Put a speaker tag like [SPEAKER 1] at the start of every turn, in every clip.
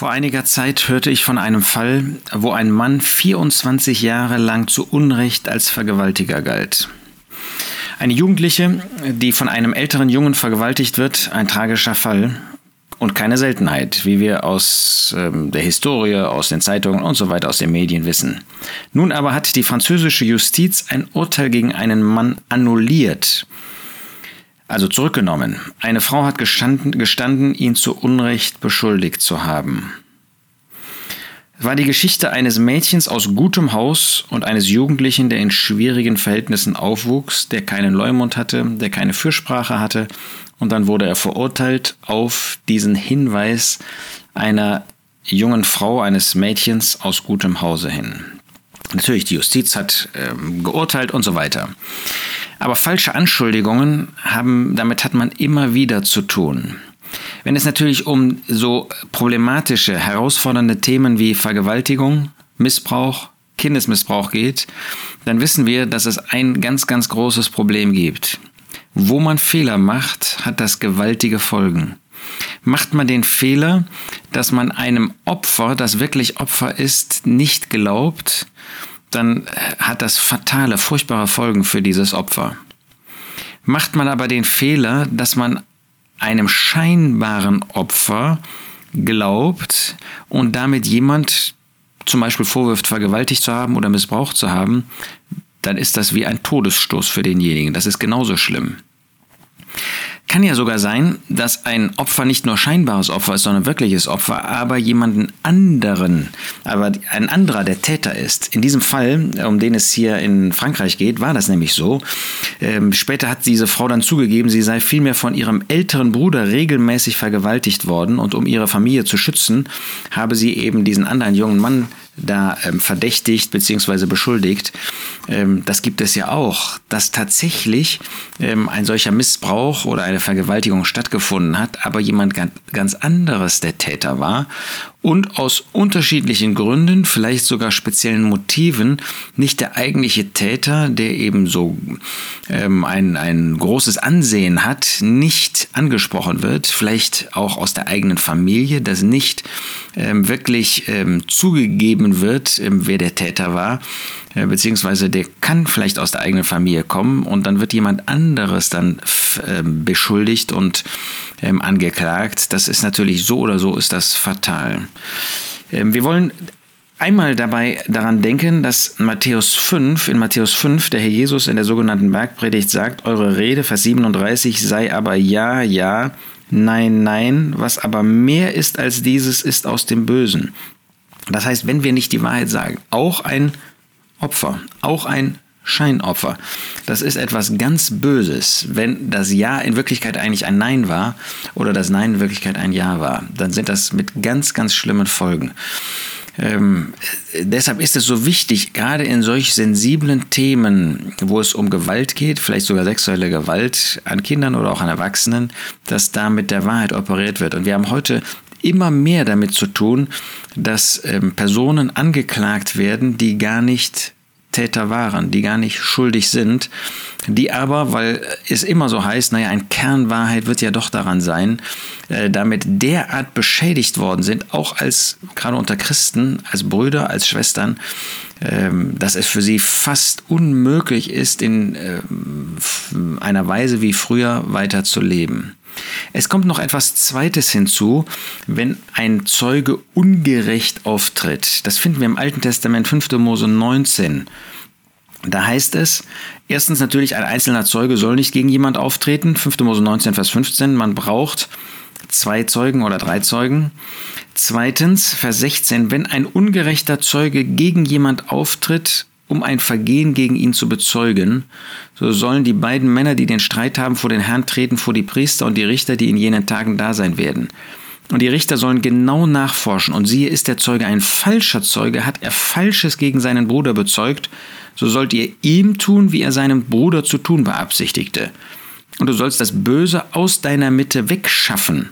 [SPEAKER 1] Vor einiger Zeit hörte ich von einem Fall, wo ein Mann 24 Jahre lang zu Unrecht als Vergewaltiger galt. Eine Jugendliche, die von einem älteren Jungen vergewaltigt wird, ein tragischer Fall und keine Seltenheit, wie wir aus ähm, der Historie, aus den Zeitungen und so weiter aus den Medien wissen. Nun aber hat die französische Justiz ein Urteil gegen einen Mann annulliert, also zurückgenommen. Eine Frau hat gestanden, gestanden, ihn zu Unrecht beschuldigt zu haben. Es war die Geschichte eines Mädchens aus gutem Haus und eines Jugendlichen, der in schwierigen Verhältnissen aufwuchs, der keinen Leumund hatte, der keine Fürsprache hatte, und dann wurde er verurteilt auf diesen Hinweis einer jungen Frau, eines Mädchens aus gutem Hause hin. Natürlich, die Justiz hat ähm, geurteilt und so weiter. Aber falsche Anschuldigungen haben, damit hat man immer wieder zu tun. Wenn es natürlich um so problematische, herausfordernde Themen wie Vergewaltigung, Missbrauch, Kindesmissbrauch geht, dann wissen wir, dass es ein ganz, ganz großes Problem gibt. Wo man Fehler macht, hat das gewaltige Folgen. Macht man den Fehler, dass man einem Opfer, das wirklich Opfer ist, nicht glaubt, dann hat das fatale, furchtbare Folgen für dieses Opfer. Macht man aber den Fehler, dass man einem scheinbaren Opfer glaubt und damit jemand zum Beispiel vorwirft, vergewaltigt zu haben oder missbraucht zu haben, dann ist das wie ein Todesstoß für denjenigen. Das ist genauso schlimm. Kann ja sogar sein, dass ein Opfer nicht nur scheinbares Opfer ist, sondern wirkliches Opfer, aber jemanden anderen, aber ein anderer der Täter ist. In diesem Fall, um den es hier in Frankreich geht, war das nämlich so. Ähm, später hat diese Frau dann zugegeben, sie sei vielmehr von ihrem älteren Bruder regelmäßig vergewaltigt worden und um ihre Familie zu schützen, habe sie eben diesen anderen jungen Mann da ähm, verdächtigt bzw. beschuldigt. Ähm, das gibt es ja auch, dass tatsächlich ähm, ein solcher Missbrauch oder eine Vergewaltigung stattgefunden hat, aber jemand ganz anderes der Täter war und aus unterschiedlichen Gründen, vielleicht sogar speziellen Motiven, nicht der eigentliche Täter, der eben so ähm, ein, ein großes Ansehen hat, nicht angesprochen wird, vielleicht auch aus der eigenen Familie, dass nicht ähm, wirklich ähm, zugegeben wird, ähm, wer der Täter war, äh, beziehungsweise der kann vielleicht aus der eigenen Familie kommen und dann wird jemand anderes dann ähm, beschuldigt und ähm, angeklagt. Das ist natürlich so oder so ist das fatal. Ähm, wir wollen einmal dabei daran denken, dass Matthäus 5, in Matthäus 5, der Herr Jesus in der sogenannten Bergpredigt sagt, eure Rede, Vers 37, sei aber ja, ja, nein, nein, was aber mehr ist als dieses, ist aus dem Bösen. Das heißt, wenn wir nicht die Wahrheit sagen, auch ein Opfer, auch ein Scheinopfer. Das ist etwas ganz Böses. Wenn das Ja in Wirklichkeit eigentlich ein Nein war oder das Nein in Wirklichkeit ein Ja war, dann sind das mit ganz, ganz schlimmen Folgen. Ähm, deshalb ist es so wichtig, gerade in solch sensiblen Themen, wo es um Gewalt geht, vielleicht sogar sexuelle Gewalt an Kindern oder auch an Erwachsenen, dass da mit der Wahrheit operiert wird. Und wir haben heute immer mehr damit zu tun, dass ähm, Personen angeklagt werden, die gar nicht Täter waren, die gar nicht schuldig sind, die aber, weil es immer so heißt, naja, ein Kernwahrheit wird ja doch daran sein, äh, damit derart beschädigt worden sind, auch als, gerade unter Christen, als Brüder, als Schwestern, ähm, dass es für sie fast unmöglich ist, in äh, einer Weise wie früher weiter zu leben. Es kommt noch etwas Zweites hinzu, wenn ein Zeuge ungerecht auftritt. Das finden wir im Alten Testament 5. Mose 19. Da heißt es, erstens natürlich, ein einzelner Zeuge soll nicht gegen jemand auftreten. 5. Mose 19, Vers 15. Man braucht zwei Zeugen oder drei Zeugen. Zweitens, Vers 16, wenn ein ungerechter Zeuge gegen jemand auftritt, um ein Vergehen gegen ihn zu bezeugen, so sollen die beiden Männer, die den Streit haben, vor den Herrn treten, vor die Priester und die Richter, die in jenen Tagen da sein werden. Und die Richter sollen genau nachforschen. Und siehe, ist der Zeuge ein falscher Zeuge, hat er Falsches gegen seinen Bruder bezeugt, so sollt ihr ihm tun, wie er seinem Bruder zu tun beabsichtigte. Und du sollst das Böse aus deiner Mitte wegschaffen.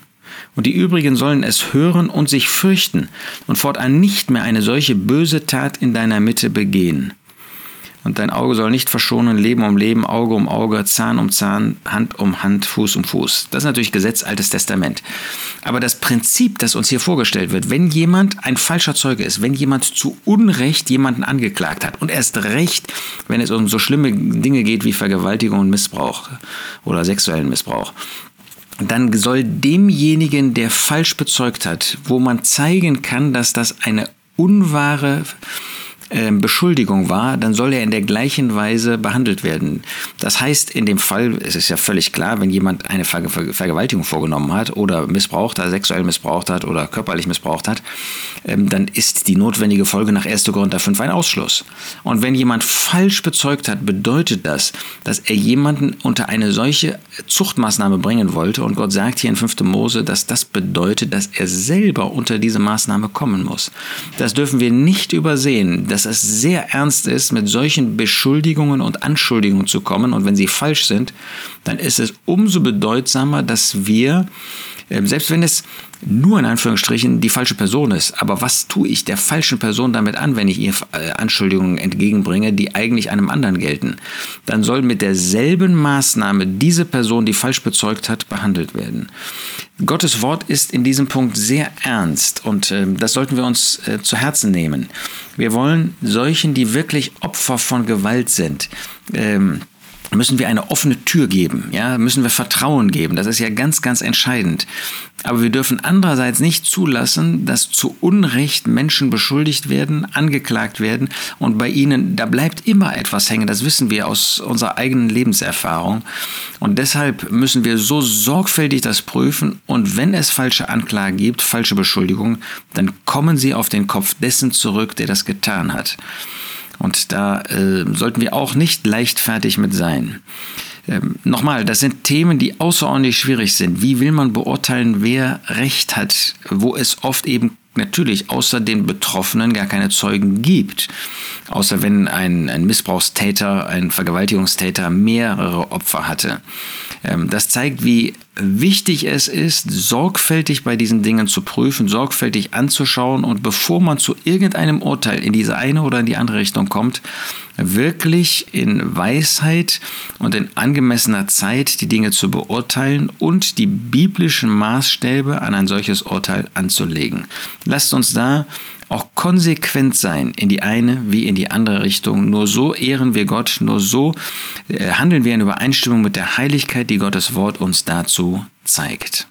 [SPEAKER 1] Und die übrigen sollen es hören und sich fürchten und fortan nicht mehr eine solche böse Tat in deiner Mitte begehen. Und dein Auge soll nicht verschonen, Leben um Leben, Auge um Auge, Zahn um Zahn, Hand um Hand, Fuß um Fuß. Das ist natürlich Gesetz, Altes Testament. Aber das Prinzip, das uns hier vorgestellt wird, wenn jemand ein falscher Zeuge ist, wenn jemand zu Unrecht jemanden angeklagt hat und erst recht, wenn es um so schlimme Dinge geht wie Vergewaltigung und Missbrauch oder sexuellen Missbrauch, dann soll demjenigen, der falsch bezeugt hat, wo man zeigen kann, dass das eine unwahre Beschuldigung war, dann soll er in der gleichen Weise behandelt werden. Das heißt, in dem Fall, es ist ja völlig klar, wenn jemand eine Ver Ver Vergewaltigung vorgenommen hat oder missbraucht hat, sexuell missbraucht hat oder körperlich missbraucht hat, ähm, dann ist die notwendige Folge nach 1. Korinther 5 ein Ausschluss. Und wenn jemand falsch bezeugt hat, bedeutet das, dass er jemanden unter eine solche Zuchtmaßnahme bringen wollte. Und Gott sagt hier in 5. Mose, dass das bedeutet, dass er selber unter diese Maßnahme kommen muss. Das dürfen wir nicht übersehen dass es sehr ernst ist, mit solchen Beschuldigungen und Anschuldigungen zu kommen. Und wenn sie falsch sind, dann ist es umso bedeutsamer, dass wir, ähm, selbst wenn es nur in Anführungsstrichen die falsche Person ist. Aber was tue ich der falschen Person damit an, wenn ich ihr äh, Anschuldigungen entgegenbringe, die eigentlich einem anderen gelten? Dann soll mit derselben Maßnahme diese Person, die falsch bezeugt hat, behandelt werden. Gottes Wort ist in diesem Punkt sehr ernst und äh, das sollten wir uns äh, zu Herzen nehmen. Wir wollen solchen, die wirklich Opfer von Gewalt sind, ähm, müssen wir eine offene Tür geben, ja, müssen wir Vertrauen geben. Das ist ja ganz, ganz entscheidend. Aber wir dürfen andererseits nicht zulassen, dass zu Unrecht Menschen beschuldigt werden, angeklagt werden und bei ihnen, da bleibt immer etwas hängen. Das wissen wir aus unserer eigenen Lebenserfahrung. Und deshalb müssen wir so sorgfältig das prüfen und wenn es falsche Anklagen gibt, falsche Beschuldigungen, dann kommen sie auf den Kopf dessen zurück, der das getan hat. Und da äh, sollten wir auch nicht leichtfertig mit sein. Ähm, nochmal, das sind Themen, die außerordentlich schwierig sind. Wie will man beurteilen, wer Recht hat, wo es oft eben natürlich außer den Betroffenen gar keine Zeugen gibt. Außer wenn ein, ein Missbrauchstäter, ein Vergewaltigungstäter mehrere Opfer hatte. Ähm, das zeigt, wie wichtig es ist, sorgfältig bei diesen Dingen zu prüfen, sorgfältig anzuschauen und bevor man zu irgendeinem Urteil in diese eine oder in die andere Richtung kommt, wirklich in Weisheit und in angemessener Zeit die Dinge zu beurteilen und die biblischen Maßstäbe an ein solches Urteil anzulegen. Lasst uns da auch konsequent sein in die eine wie in die andere Richtung. Nur so ehren wir Gott, nur so äh, handeln wir in Übereinstimmung mit der Heiligkeit, die Gottes Wort uns dazu zeigt.